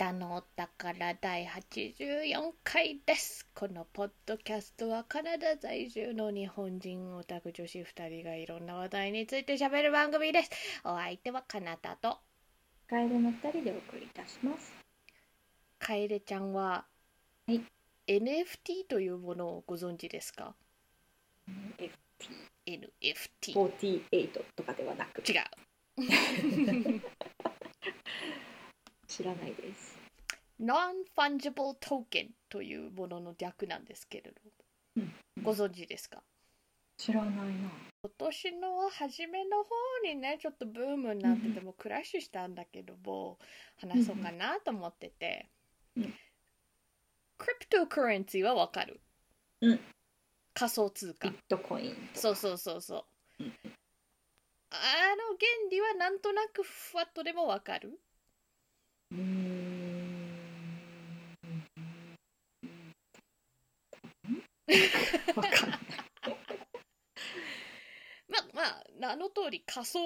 北のお宝第84回です。このポッドキャストはカナダ在住の日本人オタク女子2人がいろんな話題について喋る番組です。お相手はカナダと楓の二人でお送りいたします。カエレちゃんは、はい NFT というものをご存知ですか？FT48 ?NFT。とかではなく、違う。知らないです。Non-Fungible Token というものの略なんですけれどうん。ご存知ですか？知らないな。今年の初めの方にねちょっとブームになっててもクラッシュしたんだけども話そうかなと思ってて、うんクリプトカレンシーはわかる、うん。仮想通貨。ビットコイン。そうそうそうそう、うん。あの原理はなんとなくふわっとでもわかる？わかんない。まあまあ名の通り仮想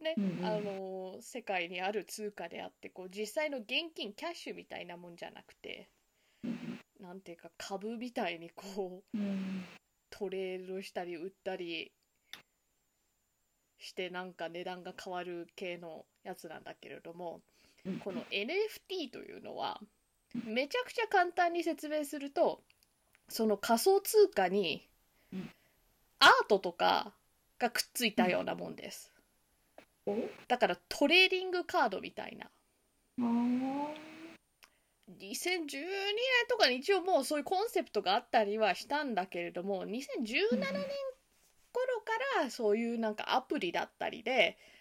ね、うんうんあの世界にある通貨であってこう実際の現金キャッシュみたいなもんじゃなくてなんていうか株みたいにこううん。トレードしたり売ったりしてなんか値段が変わる系のやつなんだけれどもうんこの NFT というのはめちゃくちゃ簡単に説明するとその仮想通貨にうん。アートとかがくっついたようなもんです。お？だからトレーディングカードみたいな。あー。2012年とかに一応もうそういうコンセプトがあったりはしたんだけれども2017年頃からそういうなんかアプリだったりで、うん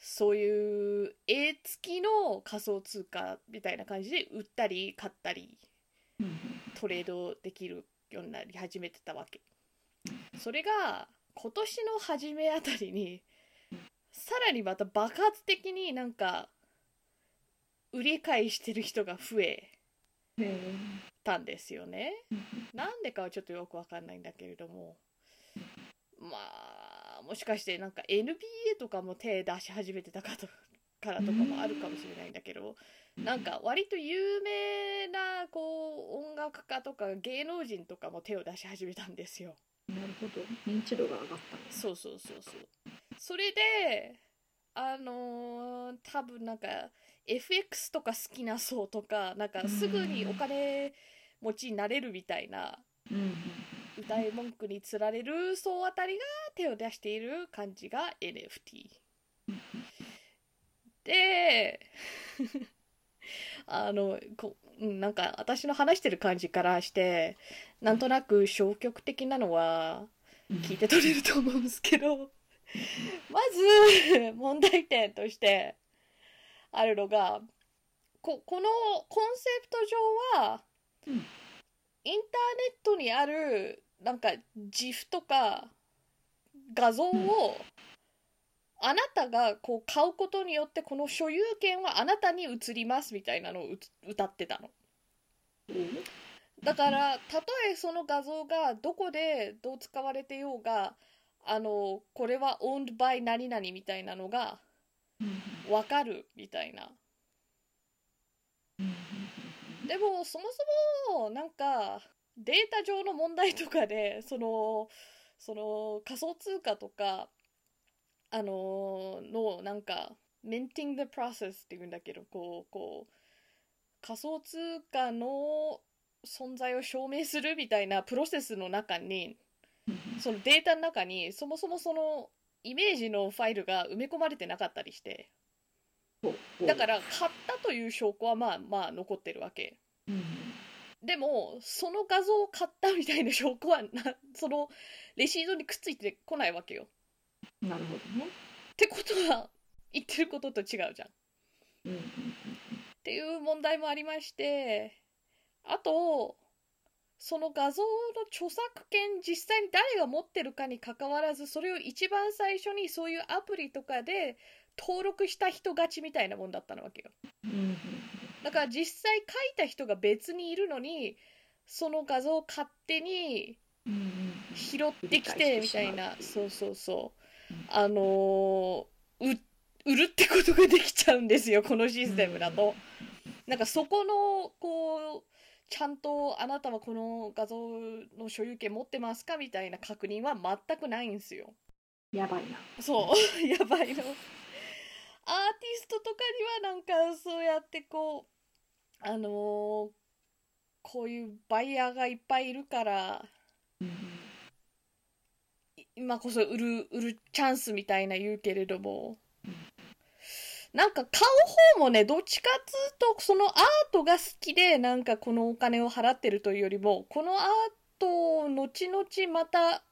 そういう絵付きの仮想通貨みたいな感じで売ったり買ったりトレードできるようになり始めてたわけそれが今年の初めあたりにさらにまた爆発的になんか売り買いしてる人が増え。たんですよねなんでかはちょっとよくわかんないんだけれどもまあもしかしてなんか NBA とかも手出し始めてたかとからとかもあるかもしれないんだけどなんか割と有名なこう音楽家とか芸能人とかも手を出し始めたんですよなるほど。認知度が上がった。そうそうそうそうそれであのー多分なんか FX とか好きな層とかなんかすぐにお金持ちになれるみたいなうんうん歌い文句につられる層あたりが手を出している感じが NFT で あのこなんか私の話してる感じからしてなんとなく消極的なのは。聞いて取れると思うんですけど まず問題点としてあるのがここのコンセプト上は、インターネットにあるなんか GIF とか画像を、うんあなたがこう買うことによってこの所有権はあなたに移りますみたいなのを歌ってたの。だからたとえその画像がどこでどう使われてようがあのこれは owned by 何々みたいなのがうん。わかるみたいな。うんでもそもそもなんかデータ上の問題とかで そのその仮想通貨とかあののなんか minting the process っていうんだけどこうこう仮想通貨の存在を証明するみたいなプロセスの中にそのデータの中にそもそもそのイメージのファイルが埋め込まれてなかったりして。うんだから買ったという証拠はまあまあ残ってるわけ。うん。でもその画像を買ったみたいな証拠はな そのレシートにくっついてこないわけよ。なるほどね。ってことは言ってることと違うじゃん。っうんうんていう問題もありましてあとその画像の著作権実際に誰が持ってるかにかかわらずそれを一番最初にそういうアプリとかで登録した人勝ちみたいなもんだったのわけよだから実際書いた人が別にいるのにその画像を勝手に拾ってきてみたいなそうそうそううんあのーう売るってことができちゃうんですよこのシステムだと。なんかそこのこうちゃんとあなたはこの画像の所有権持ってますかみたいな確認は全くないんですよ。やばいな。そう やばいの。アーティストとかにはなんかそうやってこうあのーこういうバイヤーがいっぱいいるから今こそ売る売るチャンスみたいな言うけれどもなんか買う方もねどっちかっつうとそのアートが好きでなんかこのお金を払ってるというよりもこのアートを後々また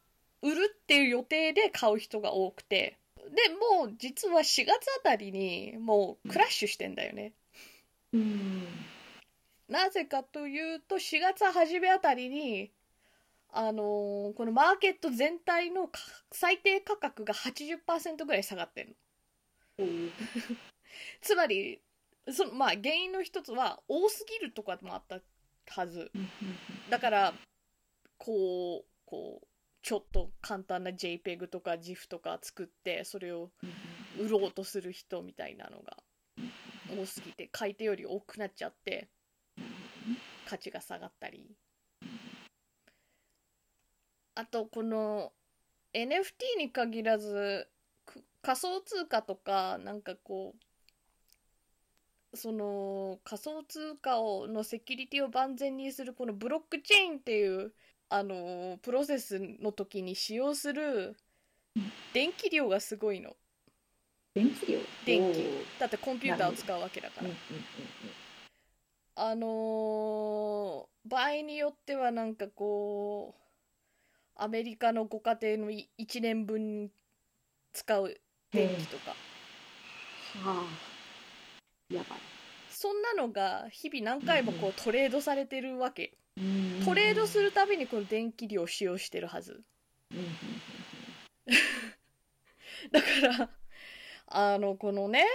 売るっていう予定で買う人が多くて。もう実は4月あたりにもうクラッシュしてんだよね。うん。なぜかというと4月初めあたりにあのーこのマーケット全体のか最低価格が80%ぐらい下がってるの。つまりそのまあ原因の一つは多すぎるとかもあったはず。うん。だからこうこうちょっと簡単な JPEG とか GIF とか作ってそれを売ろうとする人みたいなのが多すぎて買い手より多くなっちゃって価値が下がったり。あとこの NFT に限らず仮想通貨とかなんかこうその仮想通貨をのセキュリティを万全にするこのブロックチェーンっていうあのプロセスの時に使用する電気量がすごいの。電気量？電気。だってコンピューターを使うわけだから。うんうんあのー場合によってはなんかこうアメリカのご家庭の1年分使う電気とか、うん。はあ。やばい。そんなのが日々何回もこうトレードされてるわけ。うんトレードするたびにこの電気量を使用してるはず。だからあのこのね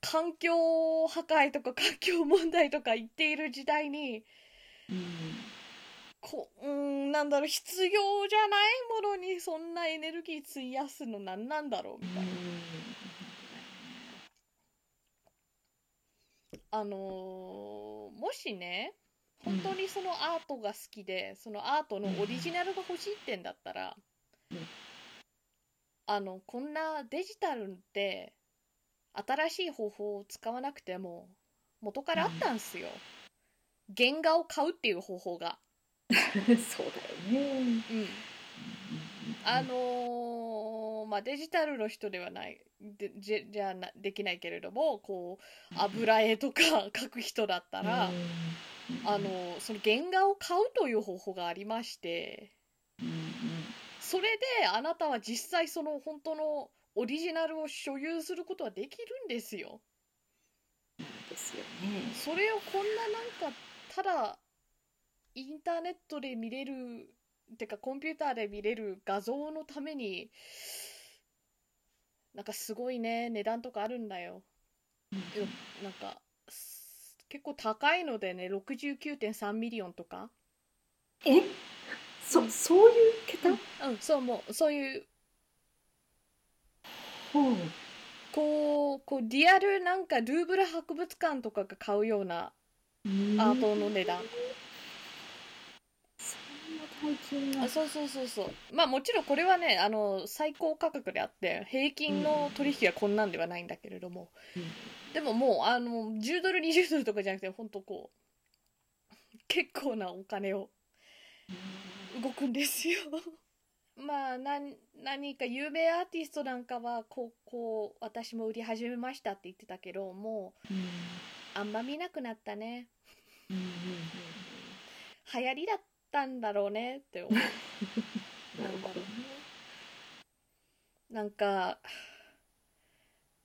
環境破壊とか環境問題とか言っている時代にうんこうーんなんだろう必要じゃないものにそんなエネルギー費やすの何なんだろうみたいな、あのーもしね本当にそのアートが好きで、そのアートのオリジナルが欲しいってんだったら、うん。あのこんなデジタルって新しい方法を使わなくても元からあったんすよ、原画を買うっていう方法が。そうだよね。うん。あのーまあデジタルの人ではないでじじゃなできないけれどもこう油絵とか描く人だったら、あのーその原画を買うという方法がありましてそれであなたは実際その本当のオリジナルを所有することはできるんですよ。ですよね。それをこんななんかただインターネットで見れるてかコンピューターで見れる画像のためになんかすごいね値段とかあるんだよ。よなんかす結構高いのでね69.3 million とか。え？そそういう桁？うんそうもうそういう。ほう。こうこうリアルなんかルーブル博物館とかが買うようなアートの値段。あそうそうそうそう。まあもちろんこれはねあの最高価格であって平均の取引はこんなんではないんだけれども、でももうあの10ドル20ドルとかじゃなくて本当こう結構なお金を動くんですよ。まあ何何か有名アーティストなんかはこうこう私も売り始めましたって言ってたけどもううん。あんま見なくなったね。うんうんうん流行りだったんだろうねって思う。うんなるほどね。なんか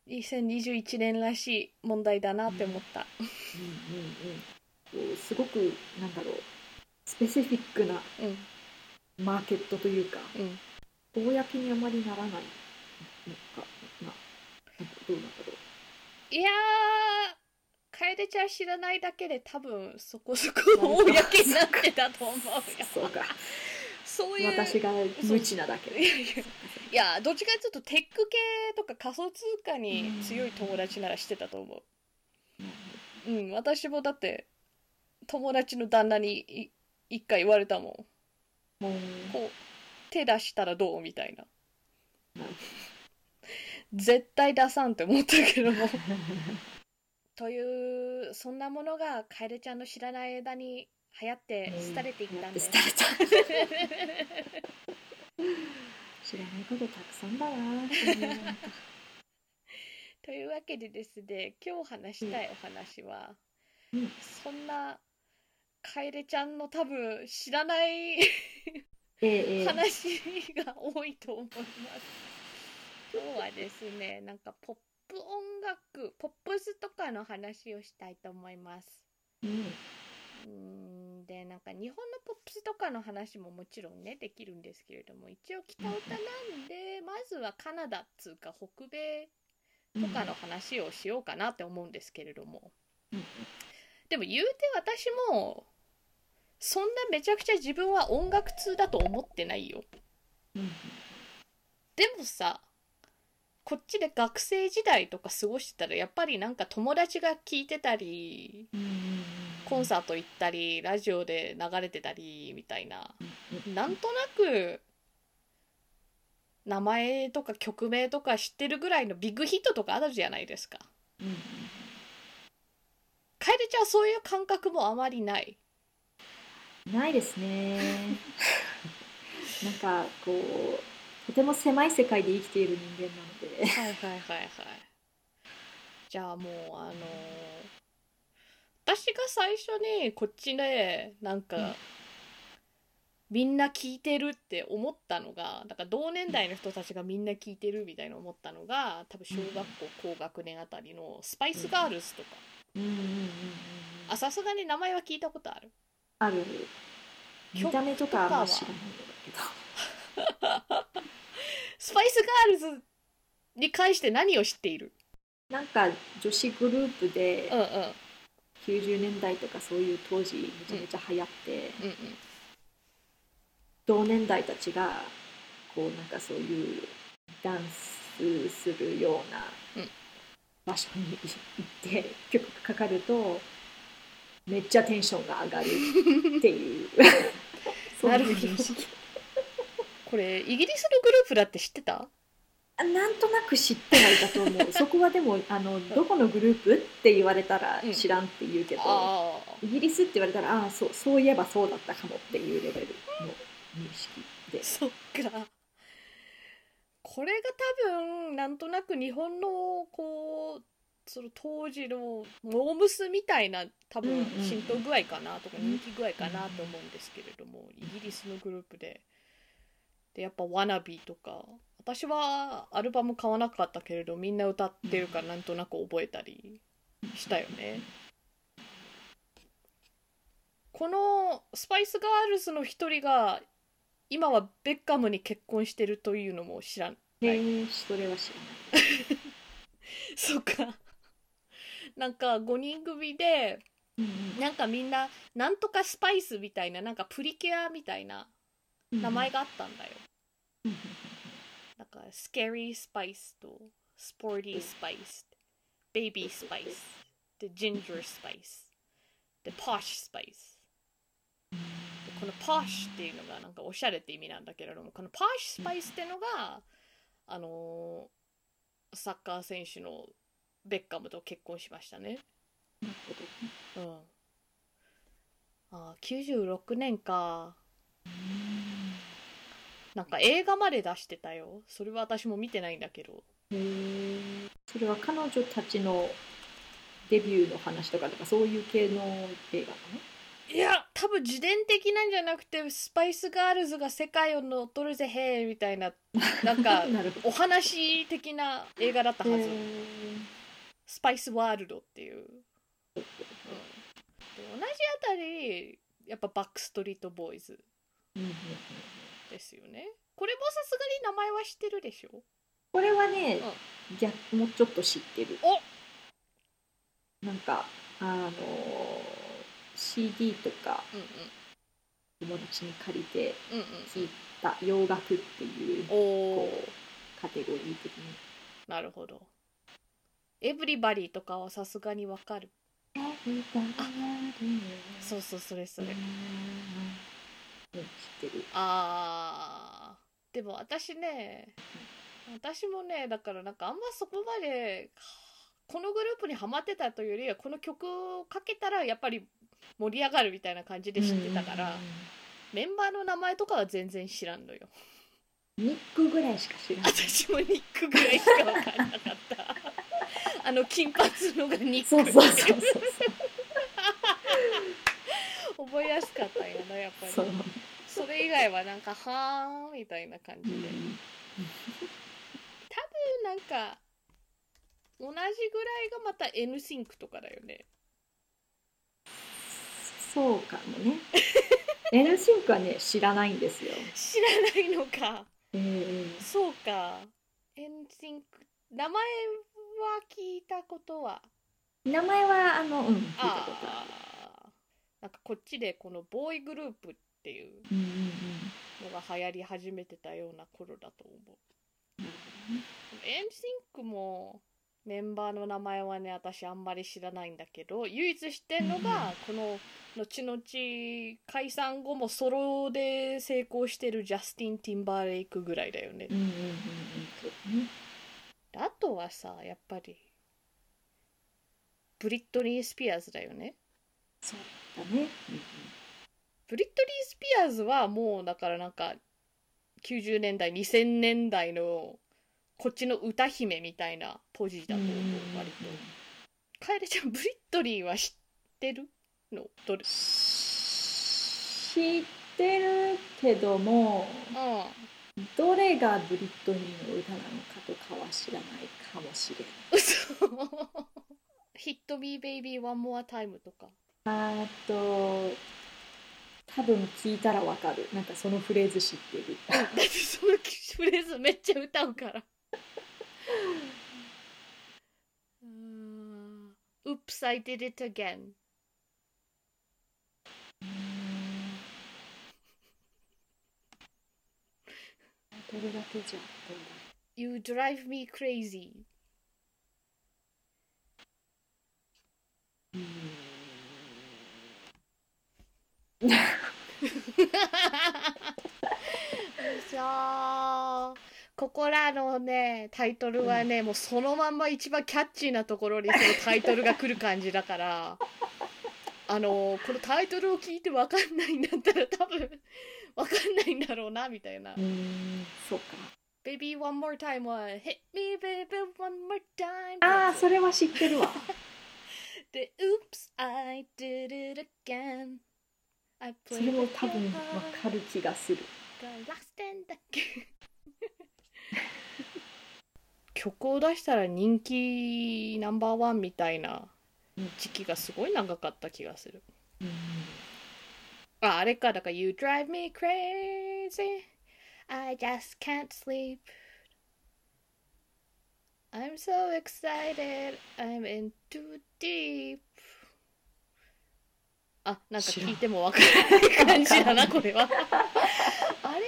2021年らしい問題だなって思った、うんうんうん。すごくなんだろう。スペシフィックなうん。マーケットというかうん。公にあまりならないのかな。なんかどうなんだろう。いやー楓ちゃん知らないだけで多分そこそこ公になってたと思うよ。そうかそういう私が無知なだけ。でいやいや。いいやどっちかっていうとテック系とか仮想通貨に強い友達ならしてたと思う。うん。私もだって友達の旦那にい一回言われたもん。もうこう手出したらどうみたいな。絶対出さんって思ったけども。というそんなものがカエルちゃんの知らない間に流行って廃れていったんです、廃れた。知らないことたくさんだな というわけでですね今日話したいお話は、うん。そんなカエルちゃんの多分知らない 話が多いと思います。今日はですね、なんかポップ音楽、ポップスとかの話をしたいと思います。うんで、なんか日本のポップスとかの話ももちろんね、できるんですけれども、一応北歌なんで、まずはカナダっつうか北米とかの話をしようかなって思うんですけれども。うんでも言うて私も、そんなめちゃくちゃ自分は音楽通だと思ってないよ。うんでもさこっちで学生時代とか過ごしてたらやっぱりなんか友達が聴いてたりうんコンサート行ったりラジオで流れてたりみたいな。うんなんとなく名前とか曲名とか知ってるぐらいのビッグヒットとかあるじゃないですか。うん楓ちゃんはそういう感覚もあまりない。ないですね。なんかこうとても狭い世界で生きている人間なので。はいはいはいはい。じゃあもうあのー私が最初にこっちでなんか、うん。みんな聞いてるって思ったのがだから同年代の人たちがみんな聞いてるみたいな思ったのが多分小学校高学年あたりのスパイスガールズとか、うん。うんうんうんうんあさすがに名前は聞いたことある。ある。見た目とかはあんま知らないんだけど。スパイスガールズに関して何を知っている？なんか女子グループでうんうん90年代とかそういう当時めちゃめちゃ流行って、うんうん。同年代たちがこうなんかそういうダンスするようなうん場所に行って曲がかかるとめっちゃテンションが上がるっていう。そ うないるほど。認識。これイギリスのグループだって知ってた？あなんとなく知ってはいたと思う。そこはでもあのどこのグループって言われたらうん。知らんって言うけど、ああイギリスって言われたらああそうそういえばそうだったかもっていうレベルの認識で。そっか。これが多分なんとなく日本のこうその当時のモームスみたいな多分うんうん。浸透具合かなとか人気具合かなと思うんですけれどもイギリスのグループで。でやっぱ「ワナビー」とか私はアルバム買わなかったけれどみんな歌ってるからなんとなく覚えたりしたよね。このスパイスガールズの一人が今はベッカムに結婚してるというのも知らんへえ それは知らないそっか。なんか5人組でうんなんかみんななんとかスパイスみたいななんかプリキュアみたいなうん名前があったんだよ、かスケリースパイスとスポーティースパイスベイビースパイスでジンジャースパイスでポッシュスパイスでこのポッシュっていうのがなんかおしゃれって意味なんだけれどもこのポッシュスパイスっていうのが、あのーサッカー選手のベッカムと結婚しましたね。なるほどうん。あー96年か。なんか映画まで出してたよ。それは私も見てないんだけど。へえそれは彼女たちのデビューの話とかとかそういう系の映画なの？いや多分自伝的なんじゃなくてスパイスガールズが世界を乗っ取るぜへーみたいななんか お話的な映画だったはず、スパイスワールドっていう、うん、で同じあたりやっぱバックストリートボーイズ。うんうんうんですよね。これもさすがに名前は知ってるでしょ？これはね、逆もうちょっと知ってる。お！なんかあの CD とかうん友達に借りてうんうん聴いた洋楽っていううんおこーうテゴリー的に。なるほど。エブリバディとかはさすがにわかる。そうそうそれそれうん、知ってる。あー。でも私ね私もねだからなんかあんまそこまでこのグループにハマってたというよりはこの曲をかけたらやっぱり盛り上がるみたいな感じで知ってたから、メンバーの名前とかは全然知らんのよ。ニックぐらいしか知らない。私もニックぐらいしか分かんなかった。あの金髪のがニックそうそうそうそう。覚えやすかったんやなやっぱりそれ以外はなんかはーんみたいな感じで、なんか同じぐらいがまた N シンクとかだよね。そうかもね。N シンクはね知らないんですよ。知らないのか。ええそうか。N シンク名前は聞いたことは？名前はあのうん聞いたことああー。なんかこっちでこのボーイグループっていう。のが流行り始めてたような頃だと思う。なるほどね N シンクもメンバーの名前はね私あんまり知らないんだけど唯一知ってんのが、この後々解散後もソロで成功してるジャスティン・ティンバーレイクぐらいだよね。あとはさやっぱりブリットニー・スピアーズだよね。そうだね。ブリットニー・スピアーズはもうだからなんか90年代2000年代のこっちの歌姫みたいなポジだと思う割と。カエルちゃんブリットニーは知ってるの？どれ？知ってるけどもうどれがブリットニーの歌なのかとかは知らないかもしれない。ヒットミーベイビーワンモアタイムとか。あと多分聞いたらわかる。なんかそのフレーズ知ってる。だってそのフレーズめっちゃ歌うから。うーん。Oops I did it again どれだけじゃどうだ You drive me crazy うそうここらのねタイトルはね、もうそのまんま一番キャッチーなところにそのタイトルが来る感じだから あのこのタイトルを聞いて分かんないんだったら多分 分かんないんだろうなみたいな。うーんそうか。Baby one more time は Hit me baby one more time. ああそれは知ってるわ。で Oops I did it again それも多分わかる気がする。曲を出したら人気ナンバーワンみたいな時期がすごい長かった気がする。うんあ、あれか、だから You drive me crazy I just can't sleep I'm so excited I'm in too deep あ、なんか聞いてもわからない感じだな、これは。あれ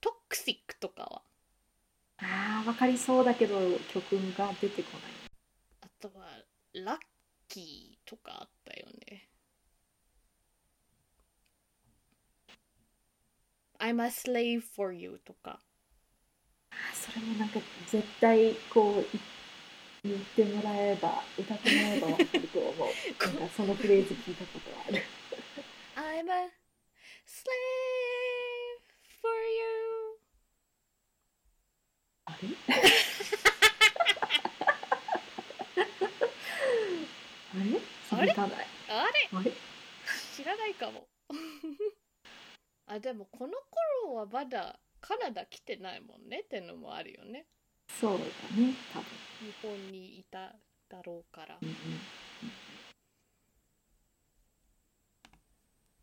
トクシックとかは？ああわかりそうだけど曲が出てこない。あとはラッキーとかあったよね。I'm a slave for you とか。それもなんか絶対こうい言ってもらえば歌ってもらえばわかると思 う。なんかそのフレーズ聞いたことある。I'm a slave for you. あれ？あれ？あれ？あれ？知らないかも。あでもこの頃はまだカナダ来てないもんねってのもあるよねそうだね、多分。日本にいただろうから。うんうん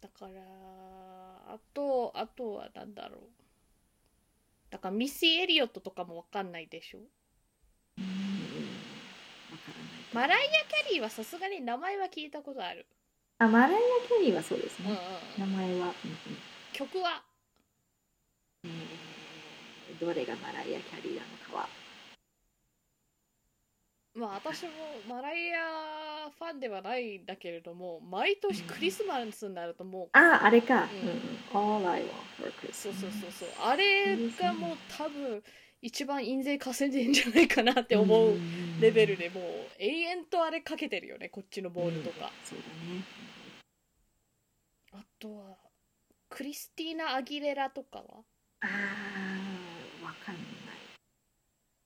だからあとあとはなんだろう。だからミッシー・エリオットとかもわかんないでしょ？マライア・キャリーはさすがに名前は聞いたことある、あ、マライア・キャリーはそうですうんうんね。うん、名前は。うん曲は？うんどれがマライア・キャリーなのかは。まあ私もマライアファンではないんだけれども毎年クリスマスになるともうあああれか、ううんん。All I Want for そう Christmas そうそうそう。あれがもう多分一番印税稼いでんじゃないかなって思うレベルでもう永遠とあれかけてるよねこっちのボールとか、そうだね。あとはクリスティーナ・アギレラとかは？ああわかんない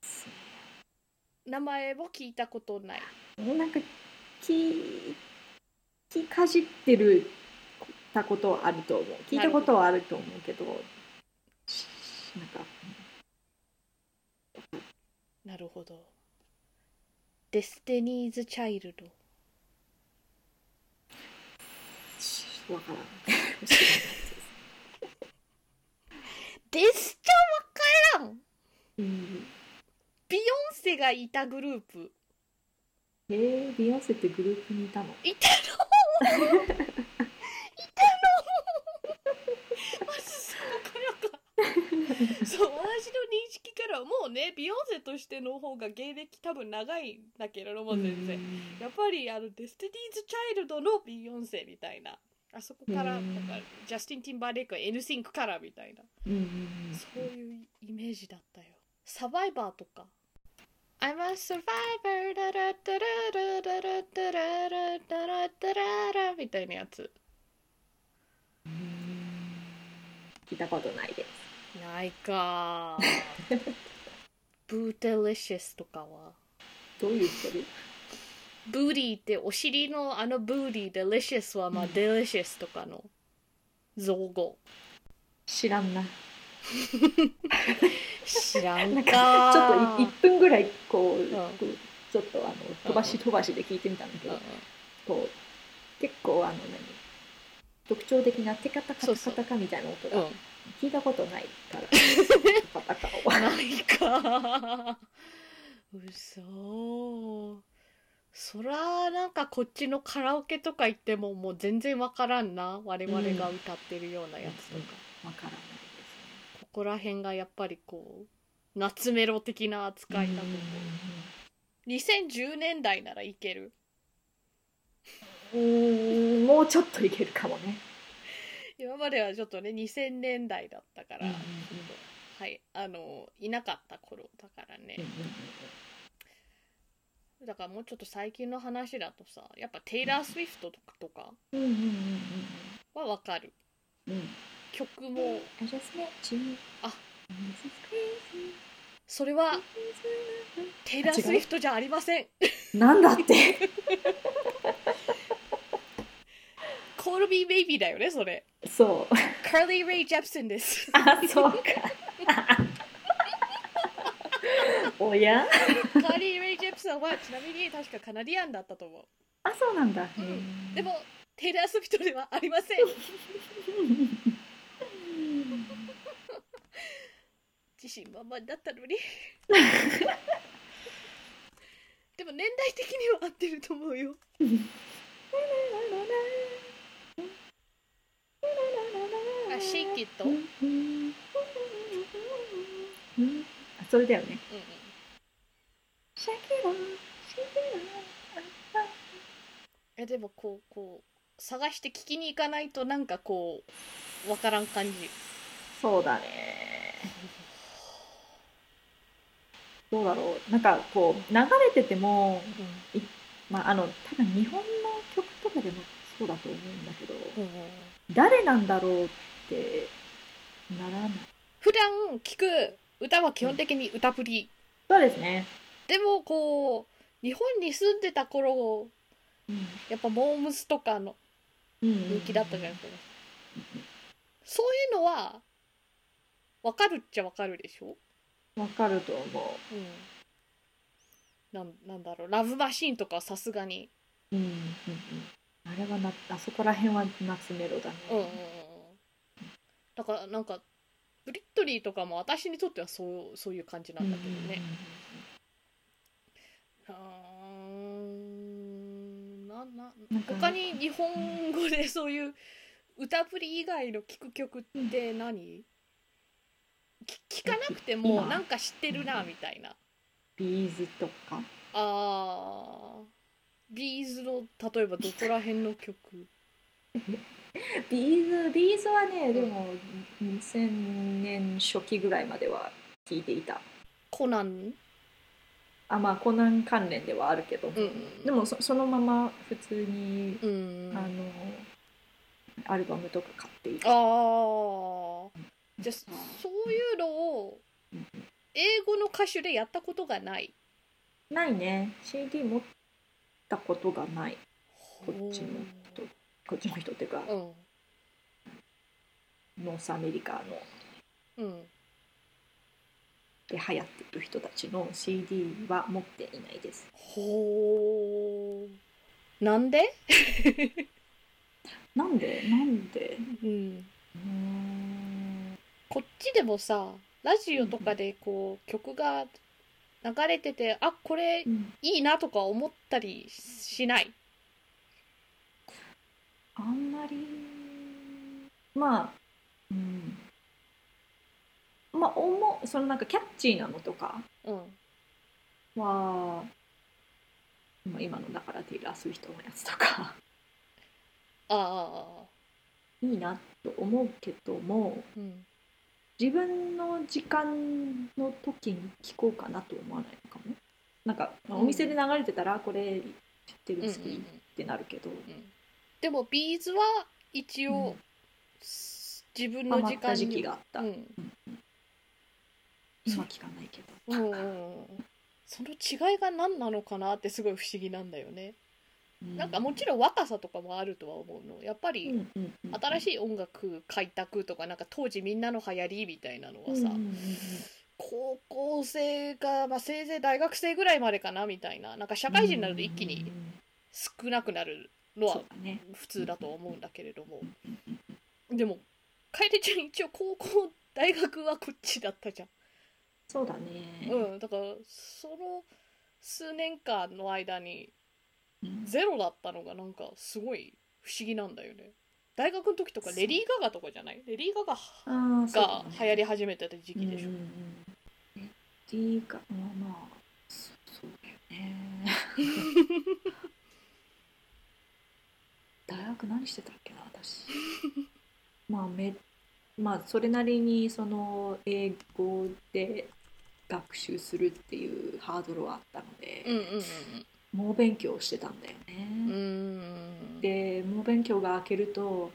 です名前も聞いたことない。ねなんか聞聞かじってるたことはあると思う。聞いたことはあると思うけどしなんかなるほど。デスティニーズ・チャイルド。しわからんデスチャわからん。うん。ビヨンセがいたグループえー、ビヨンセってグループにいたの？いたの？いたの？マジそうからか。そう私の認識からはもうねビヨンセとしての方が芸歴多分長いんだけれども全然。やっぱりあのデスティニーズ・チャイルドのビヨンセみたいなあそこからうんなんかジャスティン・ティンバー。レイクは N シンクからみたいな。そういうイメージだったよ。サバイバーとか。I'm a survivor ダラダラダラダラダラダラダラダラみたいなやつ聞いたことないですないか Bootylicious とかはどういう人 booty ってお尻のあの booty delicious はまあ delicious とかの造語。知らんな。知らんなんかかちょっとい1分ぐらいこう,、うちょっとあの飛ばし飛ばしで聞いてみたんだけど、こう結構あの何？特徴的なテカタカタカタカみたいな音うん、うがん。聞いたことないから、テ カタカはないか。うそ。そら、なんかこっちのカラオケとか行ってももう全然わからんな。我々が歌ってるようなやつとか。わからないここら辺がやっぱりこう、夏メロ的な扱いだと思う。2010年代ならいける。うんもうちょっといけるかもね。今まではちょっとね、2000年代だったから、はい、あの、いなかった頃だからね。だからもうちょっと最近の話だとさやっぱテイラー・スウィフトとかはわかる。うん。うん曲も.あ.それはテイラー・スウィフトじゃありません。なんだって。コールビー・ベイビーだよねそれ。そう。カーリー・レイ・ジャプソンです。あ、そうか。おや？カーリー・レイ・ジャプソンはちなみに確かカナディアンだったと思う。あ、そうなんだ。うん。でもテイラー・スウィフトではありません。自信満々だったのに。でも年代的には合ってると思うよ。あシェイキット、それだよね。えでもこうこう探して聞きに行かないとなんかこうわからん感じそうだね。どうだろう。なんかこう流れてても、まああの多分日本の曲とかでもそうだと思うんだけど、誰なんだろうってならない。普段聞く歌は基本的に歌プリ、そうですね。でもこう日本に住んでた頃うんやっぱモームスとかのうん。人気だったじゃないですか、そういうのはわかるっちゃわかるでしょ、わかると思う。ん、なんなんだろう。ラブマシーンとかはさすがに。う。うんうんうん。あれはな、あそこら辺は夏メロだね。うんうんうんうん。だからなんかブリットリーとかも私にとってはそうそういう感じなんだけどね、うーんなななんか。他に日本語でそういう歌プリ以外の聴く曲って何？聞かなくても今。なんか知ってるなみたいな。ビーズとか？あー。ビーズの例えばどこら辺の曲？ビーズビーズはねでも2000年初期ぐらいまでは聞いていた。コナン？あまあコナン関連ではあるけど。も、うん。でもそそのまま普通に、うん。あのアルバムとか買っていたあー。じゃあそういうのをうん英語の歌手でやったことがない？ないね。CD 持ったことがない。こっちの人。こっちの人っていうか。うん。ノースアメリカの。うんで流行ってる人たちの CD は持っていないです。ほうなんで？なんで？なんで？うん。うーんこっちでもさラジオとかでこう曲が流れててあこれうん。いいなとか思ったりしない？あんまりまあうんまあ思うそのなんかキャッチーなのとかうん。は、まあ、今のだからテイラー・スウィフトのやつとか。ああいいなと思うけどもうん。自分の時間の時に聞こうかなと思わないのかも。ねなんかまあお店で流れてたらこれ知ってるうんうん好きってなるけど、うんでもビーズは一応、うん。す自分の時間に時期があった、うん今聞かないけど、うん。その違いが何なのかなってすごい不思議なんだよね、なんかもちろん若さとかもあるとは思うの。やっぱり、新しい音楽開拓とかなんか当時みんなの流行りみたいなのはさ、高校生が、まあ、せいぜい大学生ぐらいまでかなみたいななんか社会人になると一気に少なくなるのは普通だと思うんだけれども。でも楓ちゃん一応高校大学はこっちだったじゃんそうだね、うんだからその数年間の間にうん。ゼロだったのがなんかすごい不思議なんだよね。大学の時とかレディー・ガガとかじゃない？レディー・ガガがね。流行り始めてた時期でしょ、うんうんうん。レディーがまあまあそそうだよね。大学何してたっけな私。まあめまあそれなりにその英語で学習するっていうハードルはあったので、うんうんうん猛勉強してたんだようね、んで猛勉強が明けると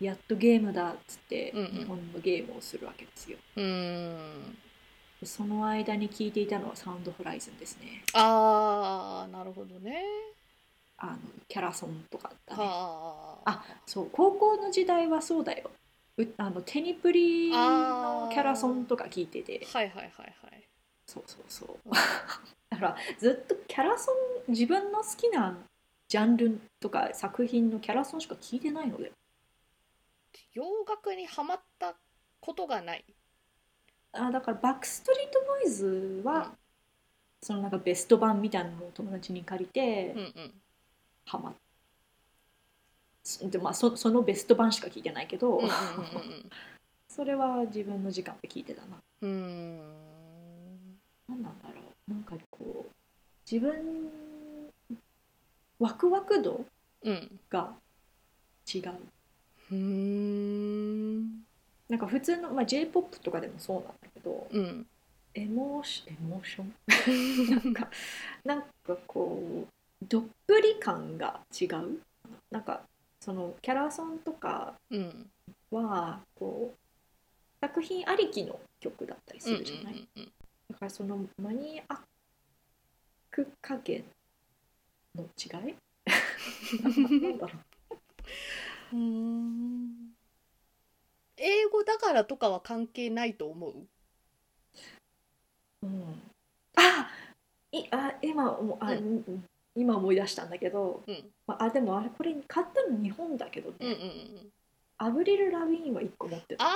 やっとゲームだっつって日本のゲームをするわけですよ、うん。でその間に聞いていたのはサウンドホライズンですね。ああなるほどね。あのキャラソンとかだね。はあそう高校の時代はそうだよ。うあのテニプリのキャラソンとか聞いてて。はいはいはいはいそうそうそう。だからずっとキャラソン自分の好きなジャンルとか作品のキャラソンしか聞いてないので。洋楽にハマったことがない。あだからバックストリートボーイズは、うん。そのなんかベスト版みたいなのを友達に借りて、うんうん。ハマっでまあそそのベスト版しか聞いてないけど、それは自分の時間で聞いてたな。うん何なんだろう。なんかこう自分ワクワク度うん。が違う。うーんなんか普通の、まあ、j p o p とかでもそうなんだけどうん。エモーシエモーション？なんかなんかこうどっぷり感が違う。なんかそのキャラソンとかうん。はこう作品ありきの曲だったりするじゃない、うんうんだからそのマニアック加減の違い？なんだろう。うん。うん英語だからとかは関係ないと思う？うん、あいあ今もあ、うん。うん今思い出したんだけど、うん。まあ、あでもあれこれ買ったの日本だけどね、うんうんうんアブリル・ラビーンは1個持ってた、あ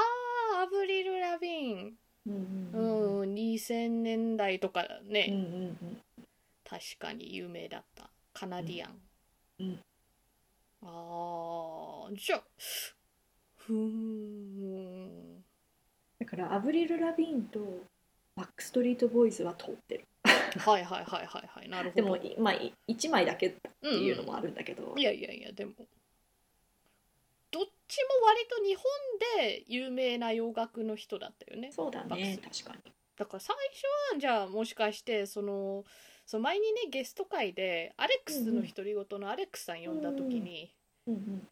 ーアブリル・ラビーンうんううん。うんん2000年代とかね、うんうん確かに有名だったカナディアン、うん。ああじゃあふーん。だからアブリル・ラビーンとバックストリート・ボーイズは通ってる。はいはいはいはいはいなるほでどもいまあい1枚だけってうんいうのもあるんだけど、いやいやいやでもどっちも割と日本で有名な洋楽の人だったよね。そうだね確かに。だから最初はじゃあもしかしてそのその前にねゲスト会でアレックスの独り言のアレックスさん呼んだ時に、うんうん。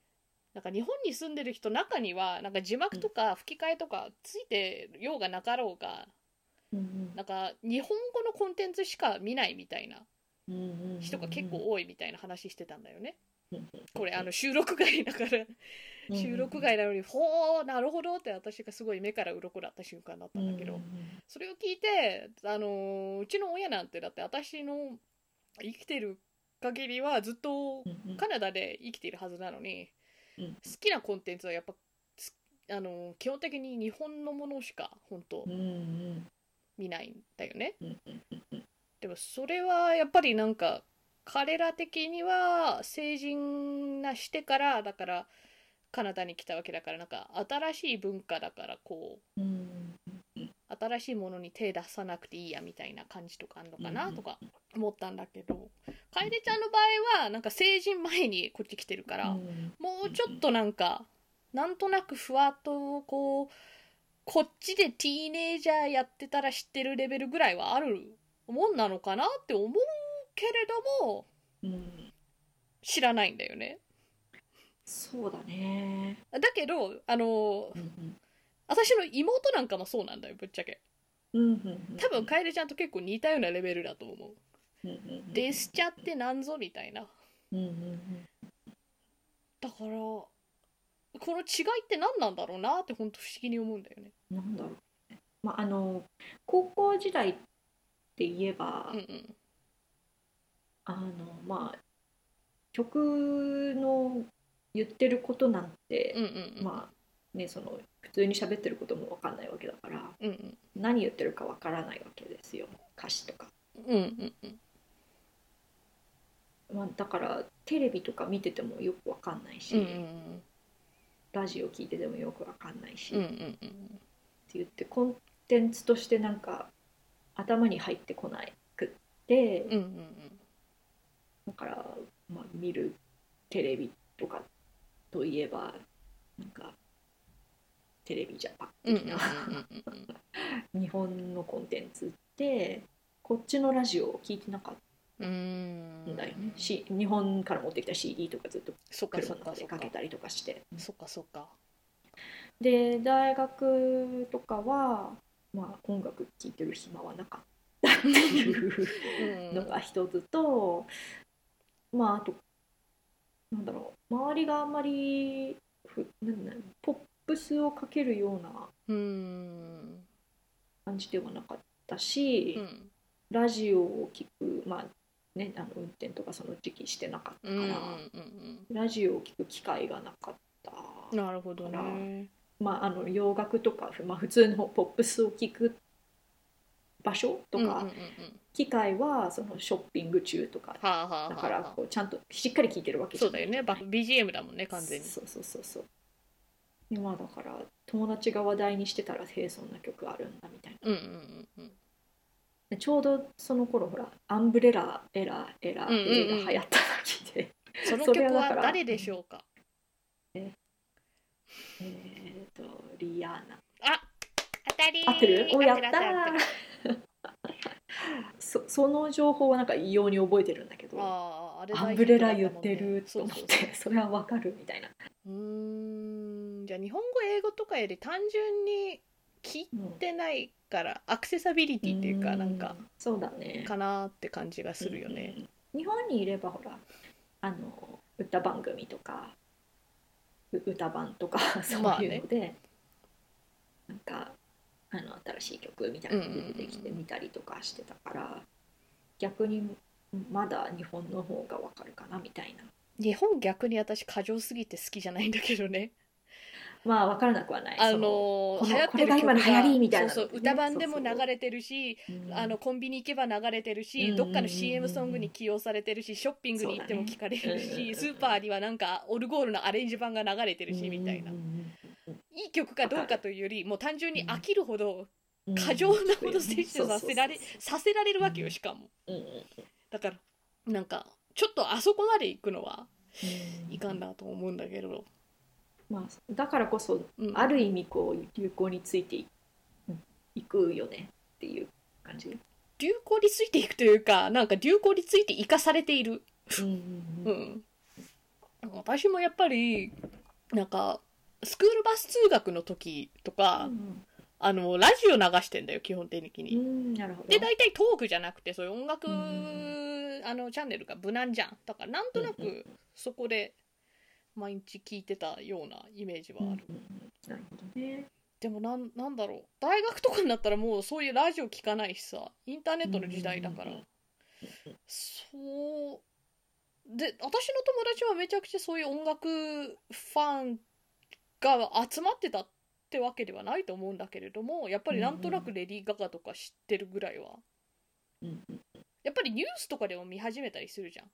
なんか日本に住んでる人中にはなんか字幕とか吹き替えとかついてようがなかろうがうんなんか日本語のコンテンツしか見ないみたいな人が結構多いみたいな話してたんだよね。うんこれあの収録外だからうん収録外なのにほーなるほどって私がすごい目から鱗だった瞬間だったんだけど、うんそれを聞いて、あのーうちの親なんてだって私の生きてる限りはずっとカナダで生きているはずなのに、うん。好きなコンテンツはやっぱ、つあのー基本的に日本のものしか本当見ないんだよね。でもそれはやっぱりなんか彼ら的には成人なしてからだからカナダに来たわけだからなんか新しい文化だからこううん。新しいものに手出さなくていいやみたいな感じとかあるのかうなん。とか思ったんだけど楓ちゃんの場合はなんか成人前にこっち来てるからうん。もうちょっとなんかなんとなくふわっとこうこっちでティーネイジャーやってたら知ってるレベルぐらいはあるもんなのかなって思うけれどもうん知らないんだよね。そうだね。だけどあのうんうん。私の妹なんかもそうなんだよぶっちゃけ。うんうんうん多分楓ちゃんと結構似たようなレベルだと思う。うんうんうんデスチャってなんぞみたいな。うんうんうんだからこの違いって何なんだろうなって本当不思議に思うんだよね。なんだろうね。まああの高校時代って言えば、うんうんあのまあ曲の言ってることなんて、うんうんうん。まあねその普通に喋ってることも分かんないわけだからうんうん。何言ってるか分からないわけですよ。歌詞とか、うんうんうん。まあ、だからテレビとか見ててもよく分かんないし、うんうんラジオ聞いててもよく分かんないし、うんうってんうん。言ってコンテンツとしてなんか頭に入ってこないくって、うんうんうんだから、まあ、見るテレビとかといえばなんかテレビジャパンなうん 日本のコンテンツってこっちのラジオを聞いてなかったんだよね、し日本から持ってきた CD とかずっとそっかそ車の中でっかけたりとかして。そっかそっか。で大学とかは、まあ、音楽聴いてる暇はなかったっていううん。のが一つと、まああとなんだろう周りがあんまりふなんなんポップスをかけるようなうん。感じではなかったし、うん。ラジオを聞くまあねあの運転とかその時期してなかったうんうんから、ラジオを聞く機会がなかった。うんなるほどね。まあ、あの洋楽とか、まあ、普通のポップスを聞く場所とか、うんうんうんうん。機会はそのショッピング中とかはあはあはあだからこうちゃんとしっかり聞いてるわけじゃない。そうだよね。バ BGM だもんね完全に。そうそうそうそう。今だから友達が話題にしてたらへえそんな曲あるんだみたいな。うんうんうんうん。でちょうどその頃ほらアンブレラエラエラうんうんうん。映画流行った時で、そのそれ曲は誰でしょうか？えっとリアーナ。あ当たり合ってる？おやったーそその情報はなんか異様に覚えてるんだけどあああれアンブレラ言ってると思ってそれはわかるみたいな、うーんじゃあ日本語英語とかより単純に聞いうんてないからアクセサビリティっていうかなんかそうだね。かなって感じがするよね。うん日本にいればほらあの歌番組とかう歌番とかそうまあね。いうので、なんかあの新しい曲みたいなのが出てきてうん。うんうん見たりとかしてたから、逆にまだ日本の方がわかるかなみたいな。日本逆に私過剰すぎて好きじゃないんだけどね。まあわからなくはない。あその流行ってる曲が流行りみたいなのそうそうね歌版でも流れてるしうん。あのコンビニ行けば流れてるし、うん。うんうんうんどっかの CM ソングに起用されてるしショッピングに行っても聞かれるし、ねスーパーにはなんかオルゴールのアレンジ版が流れてるし、みたいな。うんうんうんいい曲かどうかというよりもう単純に飽きるほど過剰なほど摂取させられさせられるわけよしかも、だからなんかちょっとあそこまで行くのはいかんなと思うんだけど、まあ、だからこそ、うん、ある意味こう流行についていくよねっていう感じ。流行についていくというかなんか流行について生かされている、うん、うん、私もやっぱりなんかスクールバス通学の時とか、うんあのラジオ流してんだよ基本的に。なるほど。で大体トークじゃなくてそういう音楽、あのチャンネルが無難じゃんだからなんとなくそこで毎日聞いてたようなイメージはある。なるほどね。でもなんなんだろう。大学とかになったらもうそういうラジオ聞かないしさインターネットの時代だから、そう。で私の友達はめちゃくちゃそういう音楽ファンが集まってたってわけではないと思うんだけれどもやっぱりなんとなくレディー・ガガとか知ってるぐらいは、やっぱりニュースとかでも見始めたりするじゃん。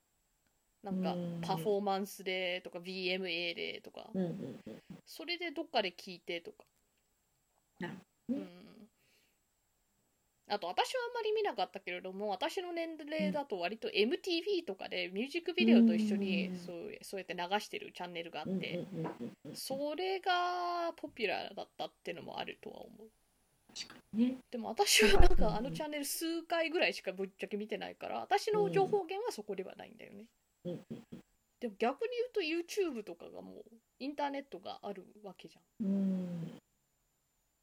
なんかパフォーマンスでとか VMA でとか、それでどっかで聞いてとか、うんあと私はあんまり見なかったけれども私の年齢だと割と MTV とかでミュージックビデオと一緒にそうそうやって流してるチャンネルがあってそれがポピュラーだったっていうのもあるとは思う。ね、でも私はなんかあのチャンネル数回ぐらいしかぶっちゃけ見てないから私の情報源はそこではないんだよね。でも逆に言うと YouTube とかがもうインターネットがあるわけじゃん。うん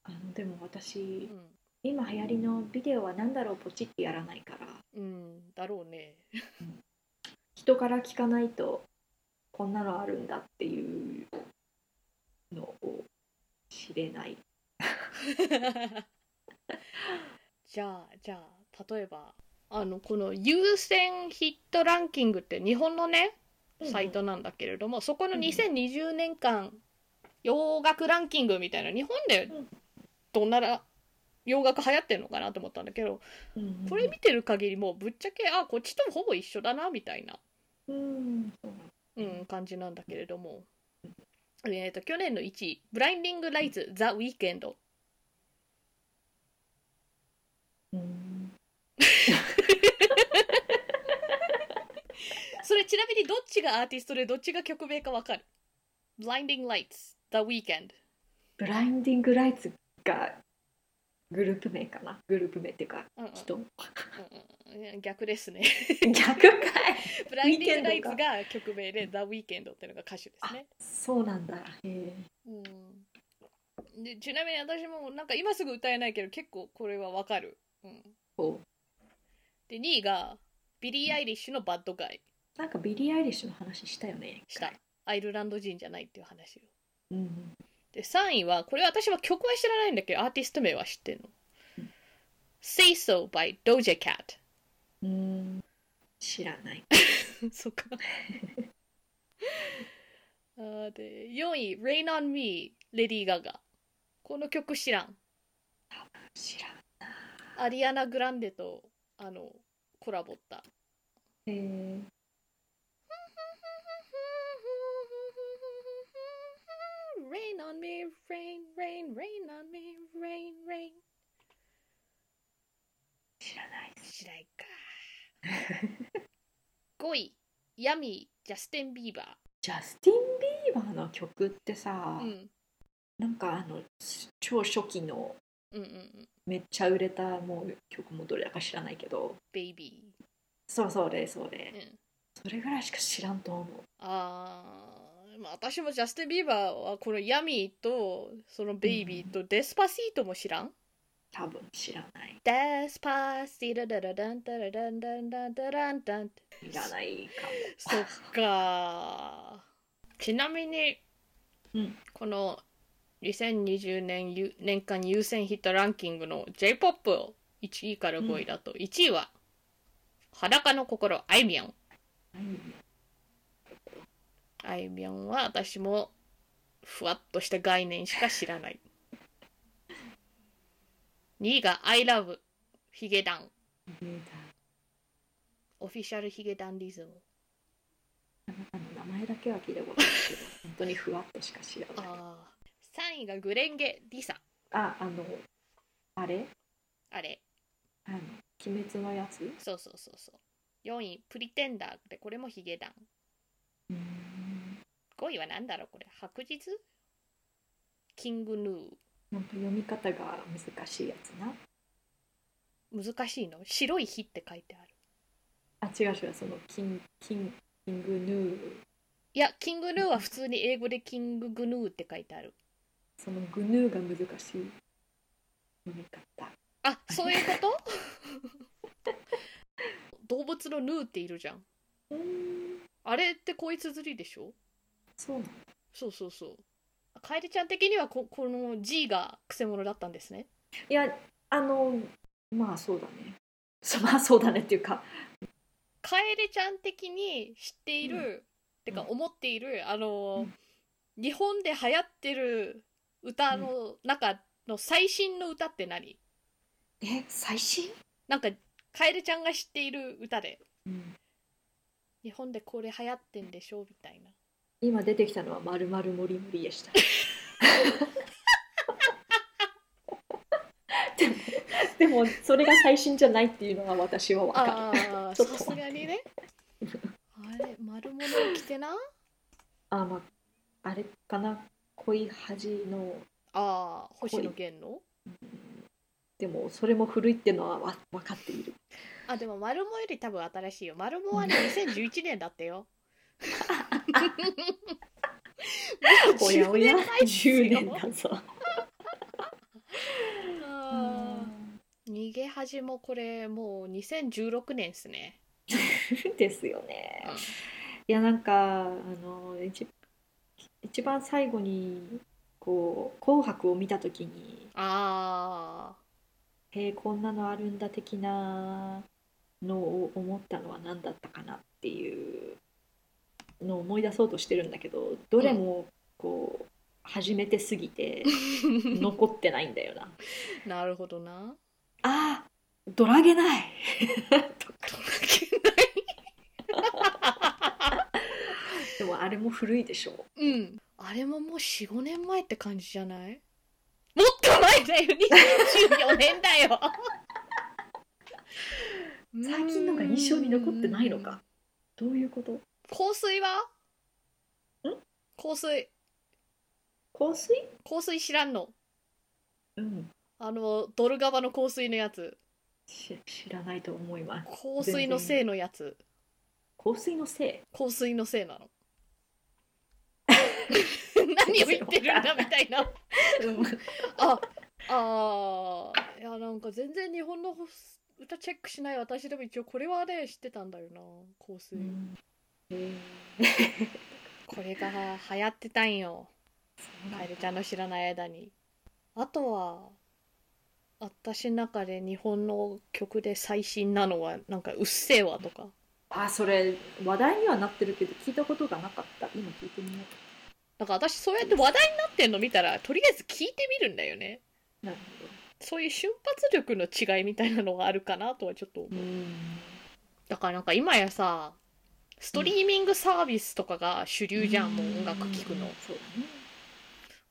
あのでも私、うん今流行りのビデオは何だろうポチってやらないから。うんだろうね。人から聞かないとこんなのあるんだっていうのを知れない。じゃあじゃあ例えばあのこの優先ヒットランキングって日本のねサイトなんだけれども、うん、そこの2020年間洋楽ランキングみたいな日本でどんなら洋楽流行ってんのかなと思ったんだけど、うんうん、これ見てる限りもうぶっちゃけあこっちともほぼ一緒だなみたいな、うん、う。ん、感じなんだけれども、えーと、去年の1位「ブラインディング・ライツ・ザ・ウィーケンド」それちなみにどっちがアーティストでどっちが曲名かわかる？Blinding Lights The Weeknd Blinding Lights がグループ名かな。グループ名っていうか、うんうん、人、うんうん、逆ですね。逆かい。Blinding Lights が曲名で「 The Weeknd っていうのが歌手ですね。そうなんだ。へえ、うん、でちなみに私もなんか今すぐ歌えないけど結構これはわかる、うん、で2位がビリー・アイリッシュの「バッドガイ」なんかビリー・アイリッシュの話したよねした。アイルランド人じゃないっていう話を、うん、で、3位は、これ私は曲は知らないんだけど、アーティスト名は知ってんの。Say So by Doja Cat。うん、知らない。そっか。あで、4位、Rain on Me、レディー・ガガ。この曲知らん。知らんな。アリアナ・グランデと、あの、コラボった。へえ。Rain on me, rain, rain, rain on me, rain, rain. 知らない。知らないか。5位、 Yummy、ジャスティン・ビーバー。ジャスティン・ビーバーの曲ってさ、うん、なんかあの超初期のうんうんうん、めっちゃ売れたもう曲もどれだか知らないけど「ベイビー」そうそれそれ、うん、それぐらいしか知らんと思う。ああまあ、私もジャスティン・ビーバーはこのヤミーとそのベイビーとデスパシートも知らん？多分知らない。デスパシートダダダンダダダンダンダンダダンダンいらないかも。そっか。ちなみに、うん、この2020年年間優先ヒットランキングの J-POP を1位から5位だと、うん、1位は裸の心あいみょん。あいみょんは私もふわっとした概念しか知らない。2位が I love ヒゲダン。オフィシャルヒゲダンリズム。名前だけは聞いたことない。けど、本当にふわっとしか知らない。3位がグレンゲ・リサ。ああのあれ？あれ。あの鬼滅のやつ？そうそうそうそう。4位プリテンダーでこれもヒゲダン。うん5位は何だろうこれ。白日？キングヌー。なんか読み方が難しいやつな。難しいの？白い日って書いてある。あ違う違う。そのキンキンキングヌー。いやキングヌーは普通に英語でキンググヌーって書いてある。そのグヌーが難しい。読み方。あそういうこと？動物のヌーっているじゃん。あれってこいつ釣りでしょ？そうなそうそうそう。ちゃん的にはここの G がくせ者だったんですね。いやあのまあそうだね。そ まあそうだねっていうか。カエルちゃん的に知っている、うん。てかうん。思っているあの、うん。日本で流行ってる歌の中の最新の歌って何？え最新？なんかカエルちゃんが知っている歌で。うん。日本でこれ流行ってんでしょ？みたいな今出てきたのはまるまるもりもりでした。でも でもそれが最新じゃないっていうのは私は分かる。さすがにね。あれ丸物を着てな？あまああれかな。恋恥のああ星野源の？でもそれも古いっていうのはわ分かっている。あでも丸物より多分新しいよ。丸物はね2011年だったよ おやおや10年前ですよ。10年だぞ。逃げ恥もこれもう2016年ですね、ですよね。うん。いやなんかあの一一番最後にこう「紅白」を見た時にあ「へえこんなのあるんだ」的なのを思ったのは何だったかなっていうのを思い出そうとしてるんだけどどれもこう初めてすぎてー残ってないんだよな。なるほどな。あードラゲない。とかでもあれも古いでしょ。うん。あれももう45年前って感じじゃない？もっと前だよ。2014年だよ。最近のが印象に残ってないのか。どういうこと？香水は？ん？香水。香水？香水知らんの？うん。あのドルガバの香水のやつ。し知らないと思います。香水のせいのやつ。香水のせ香水のせいなの。何を言ってるんだみたいな。い、うん、ああー。いやなんか全然日本の歌チェックしない私でも一応これはね知ってたんだよな香水、へ これが流行ってたんよ。カエルちゃんの知らない間に。あとは私の中で日本の曲で最新なのはなんか「うっせぇわ」とか。あそれ話題にはなってるけど聞いたことがなかった。今聞いてみよなんか私そうやって話題になってんの見たらとりあえず聞いてみるんだよね。うなるそういう瞬発力の違いみたいなのがあるかなとはちょっと思う。だからなんか今やさストリーミングサービスとかが主流じゃん、もう音楽聴くの。そうだね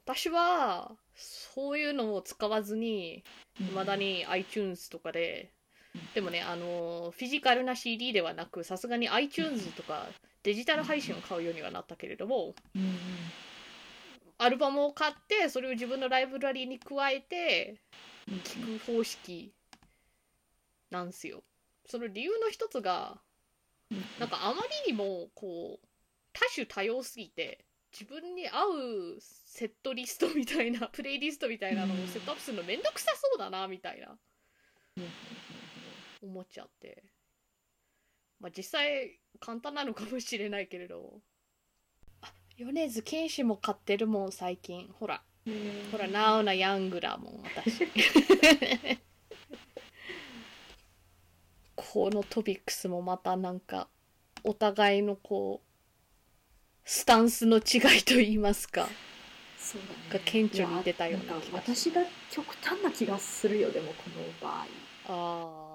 私はそういうのを使わずにうん。未だに iTunes とかでうん。でもねあのフィジカルな CD ではなくさすがに iTunes とかデジタル配信を買うようにはなったけれどもうんアルバムを買ってそれを自分のライブラリーに加えてうん。聴く方式なんすよ。その理由の一つがうんなんかあまりにもこう多種多様すぎて自分に合うセットリストみたいな プレイリストみたいなのをセットアップするのめんどくさそうだなみたいな。うん。思っちゃって。まあ実際簡単なのかもしれないけれど。あ米津玄師も買ってるもん最近。ほら。うんほらナウなヤングだもん私 このトピックスもまたなんかお互いのこうスタンスの違いと言いますか。そうだね。が顕著に出たような気が私が極端な気がするよでもこの場合。あ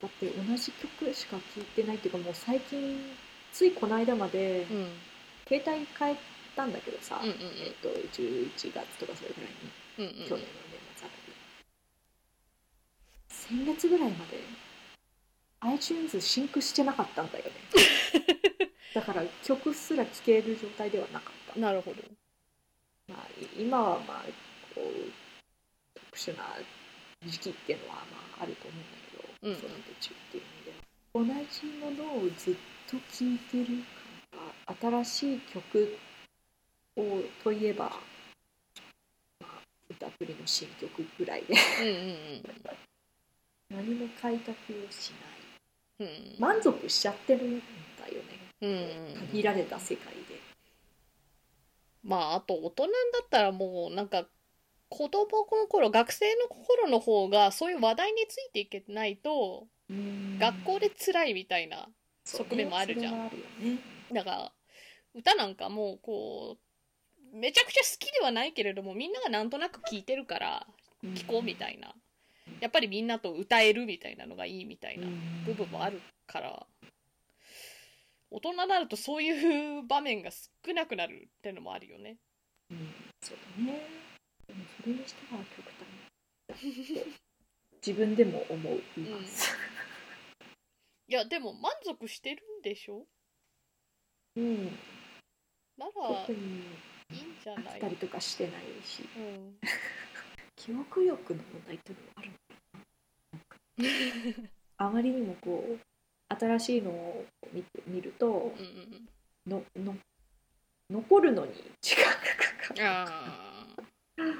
だって同じ曲しか聴いてないっていうかもう最近ついこの間までーうん。携帯変えったんだけどさ、うんうんうん。えっと11月とかそれぐらいにうんうん。去年の年末あたり。先月ぐらいまで iTunes シンクしてなかったんだよね。だから曲すら聴ける状態ではなかった、なるほど。まあ、い今はまあこう特殊な時期っていうのはまああると思うんだけど、うん。うん子育て中っていう意味で。同じものをずっと聴いてるから新しい曲をといえば、まあ、歌プリの新曲ぐらいで。うんうん。何も開拓をしないうんうん満足しちゃってるんだよね。うんうん限られた世界で。まああと大人だったらもうなんか子供の頃学生の頃の方がそういう話題についていけないと学校で辛いみたいな側面もあるじゃん。それはあるよね。だから歌なんかもうこうめちゃくちゃ好きではないけれどもみんながなんとなく聴いてるから聴こうみたいなやっぱりみんなと歌えるみたいなのがいいみたいな部分もあるから大人になるとそういう場面が少なくなるってのもあるよね。うん。そうだね。でもそれにしたら極端自分でも思います。いやでも満足してるんでしょ？うん、ならいいんじゃない？飽きたりとかしてないし。うん。記憶力の問題っていうのもある。のかな あまりにもこう新しいのを見て見るとうんうんのの残るのに 時間がかかる。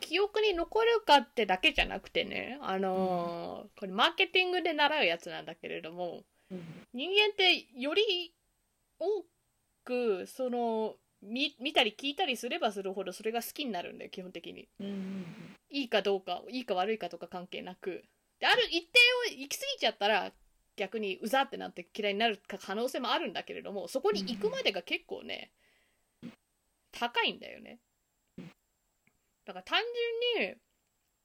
記憶に残るかってだけじゃなくてねあのーこれマーケティングで習うやつなんだけれどもうん。人間ってより多くその見見たり聞いたりすればするほどそれが好きになるんだよ基本的に。うんうんいいかどうかいいか悪いかとか関係なく。である一定を行き過ぎちゃったら逆にうざってなって嫌いになる可能性もあるんだけれどもそこに行くまでが結構ね高いんだよね。だから単純に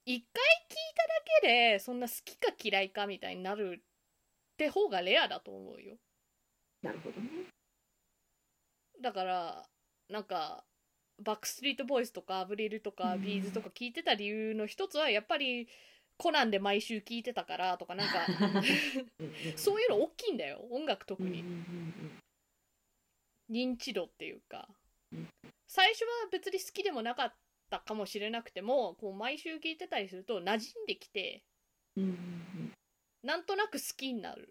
一回聞いただけでそんな好きか嫌いかみたいになるって方がレアだと思うよ。なるほどね。だからなんかバックストリートボーイズとかアブリルとかうん。ビーズとか聞いてた理由の一つはやっぱりコナンで毎週聞いてたからとかなんかそういうの大きいんだよ音楽特に。認知度っていうか。うん。最初は別に好きでもなかったかもしれなくてもこう毎週聞いてたりすると馴染んできてなんとなく好きになるん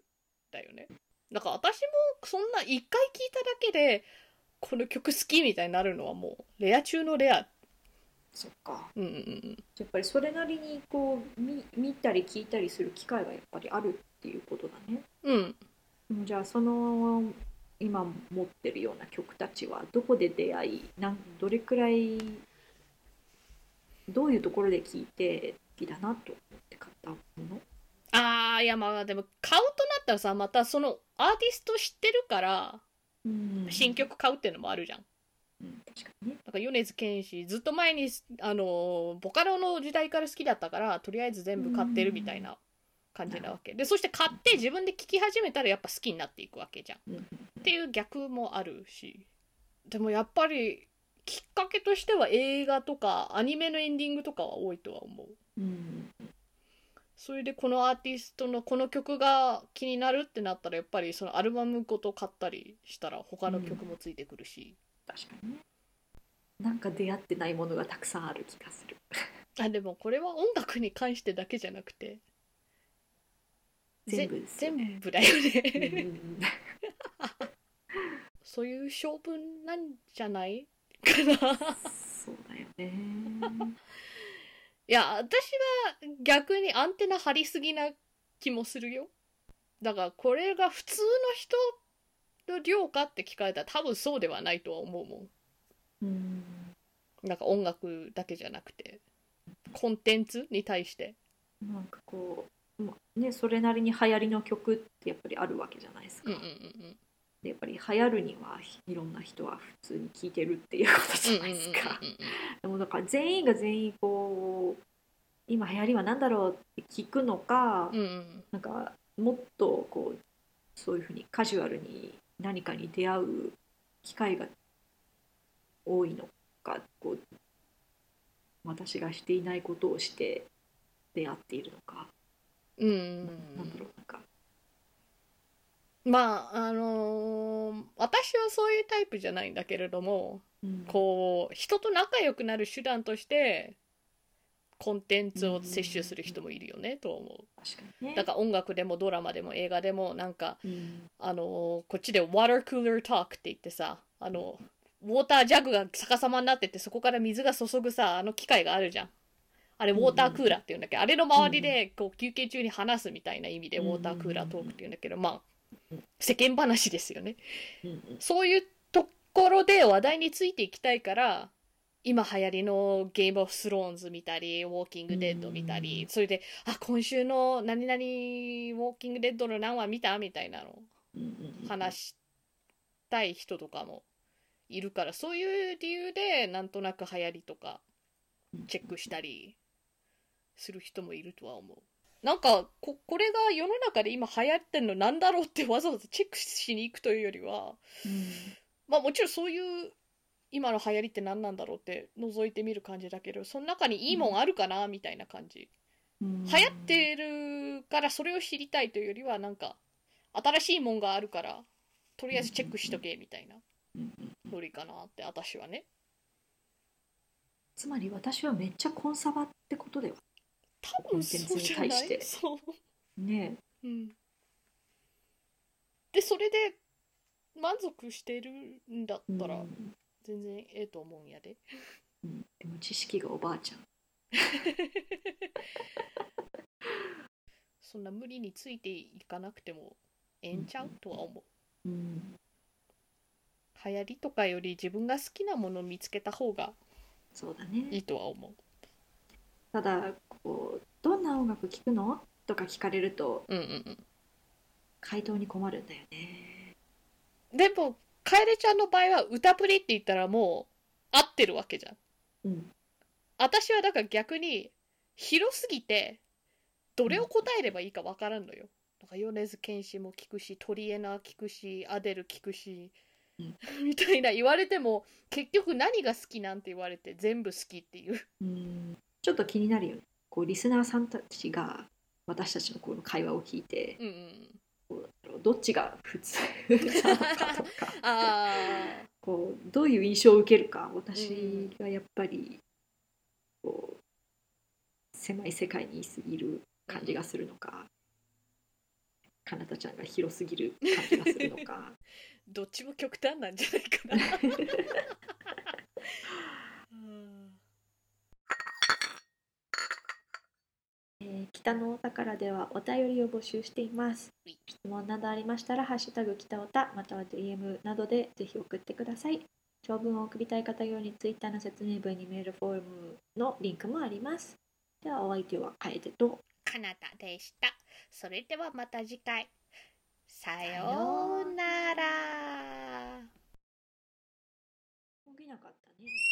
だよね。だから私もそんな一回聞いただけでこの曲好きみたいになるのはもうレア中のレア。そっか。うんうんうんやっぱりそれなりにこう見見たり聞いたりする機会がやっぱりあるっていうことだね。うん。うんじゃあその今持ってるような曲たちはどこで出会いなんどれくらいどういうところで聴いて好きだなと思って買ったもの？あーいやまあでも買うとなったらさまたそのアーティスト知ってるからうん新曲買うっていうのもあるじゃん。うん確かにね。なんか米津玄師ずっと前にあのボカロの時代から好きだったからとりあえず全部買ってるみたいな感じなわけ。でそして買って自分で聴き始めたらやっぱ好きになっていくわけじゃん。うん。っていう逆もあるし。でもやっぱりきっかけとしては映画とかアニメのエンディングとかは多いとは思う。うんそれでこのアーティストのこの曲が気になるってなったらやっぱりそのアルバムごと買ったりしたら他の曲もついてくるし、確かにね。なんか出会ってないものがたくさんある気がする。あでもこれは音楽に関してだけじゃなくて。ぜ全部ですよね。全部だようんねうん。そういう性分なんじゃないかな。そうだよねいや私は逆にアンテナ張りすぎな気もするよ。だからこれが普通の人の量かって聞かれたら多分そうではないとは思うもん。うん。なんか音楽だけじゃなくてコンテンツに対して。なんかこう、まあね、それなりに流行りの曲ってやっぱりあるわけじゃないですか、うんうんうんでやっぱり流行るにはいろんな人は普通に聴いてるっていうことじゃないですか、うんうんうんでもだから全員が全員こう今流行りは何だろうって聞くのか、うんうん。なんかもっとこうそういうふうにカジュアルに何かに出会う機会が多いのかこう私がしていないことをして出会っているのか、うん、なんだろうなんかまああのー、私はそういうタイプじゃないんだけれども、うん、こう人と仲良くなる手段としてコンテンツを摂取する人もいるよね、と思う、ね、だから音楽でもドラマでも映画でもなんか、うん、あのこっちで water cooler talk って言ってさあのウォータージャグが逆さまになっててそこから水が注ぐさあの機械があるじゃん。あれウォータークーラーって言うんだけ。ど、あれの周りでこう休憩中に話すみたいな意味でウォータークーラートークって言うんだけどまあ世間話ですよね、そういうところで話題についていきたいから今流行りのゲームオフスローンズ見たり、ウォーキングデッド見たり、それで、あ、今週の何々ウォーキングデッドの何話見たみたいなの話したい人とかもいるから、そういう理由でなんとなく流行りとかチェックしたりする人もいるとは思う。なんかこ、これが世の中で今流行ってんのなんだろうってわざわざチェックしに行くというよりは、うん、まあもちろんそういう今の流行りって何なんだろうって覗いてみる感じだけどその中にいいもんあるかな、みたいな感じ、うん、流行ってるからそれを知りたいというよりはなんか新しいもんがあるからとりあえずチェックしとけみたいなノリかなって私はね。つまり私はめっちゃコンサバってことでは多分そうじゃない？そうねえ、う。ん、でそれで満足してるんだったら、うん。全然ええと思うんやで。うん、でも知識がおばあちゃん。そんな無理についていかなくてもええんちゃう、とは思う。うん、流行りとかより自分が好きなものを見つけた方がそうだね。いいとは思う。ただこうどんな音楽聴くの？とか聞かれると、うんうんうん、回答に困るんだよね。でも楓ちゃんの場合は歌プリって言ったらもう合ってるわけじゃん。うん。私はだから逆に広すぎてどれを答えればいいか分からんのよ。なんか米津玄師も聞くし、トリエナ聞くし、アデル聞くし、うん、みたいな言われても結局何が好きなんて言われて全部好きっていう。うんちょっと気になるよね。こうリスナーさんたちが私たちのこの会話を聞いて、うんうん、どっちが普通 なのかとか こうどういう印象を受けるか私がやっぱりこう狭い世界にいる感じがするのか、かなたちゃんが広すぎる感じがするのか。どっちも極端なんじゃないかなえー、北のお宝ではお便りを募集しています。質問などありましたら、ハッシュタグ北おたまたは DM などでぜひ送ってください。長文を送りたい方用に Twitter の説明文にメールフォームのリンクもあります。ではお相手は楓とかなたでした。それではまた次回。さようなら。起きなかったね。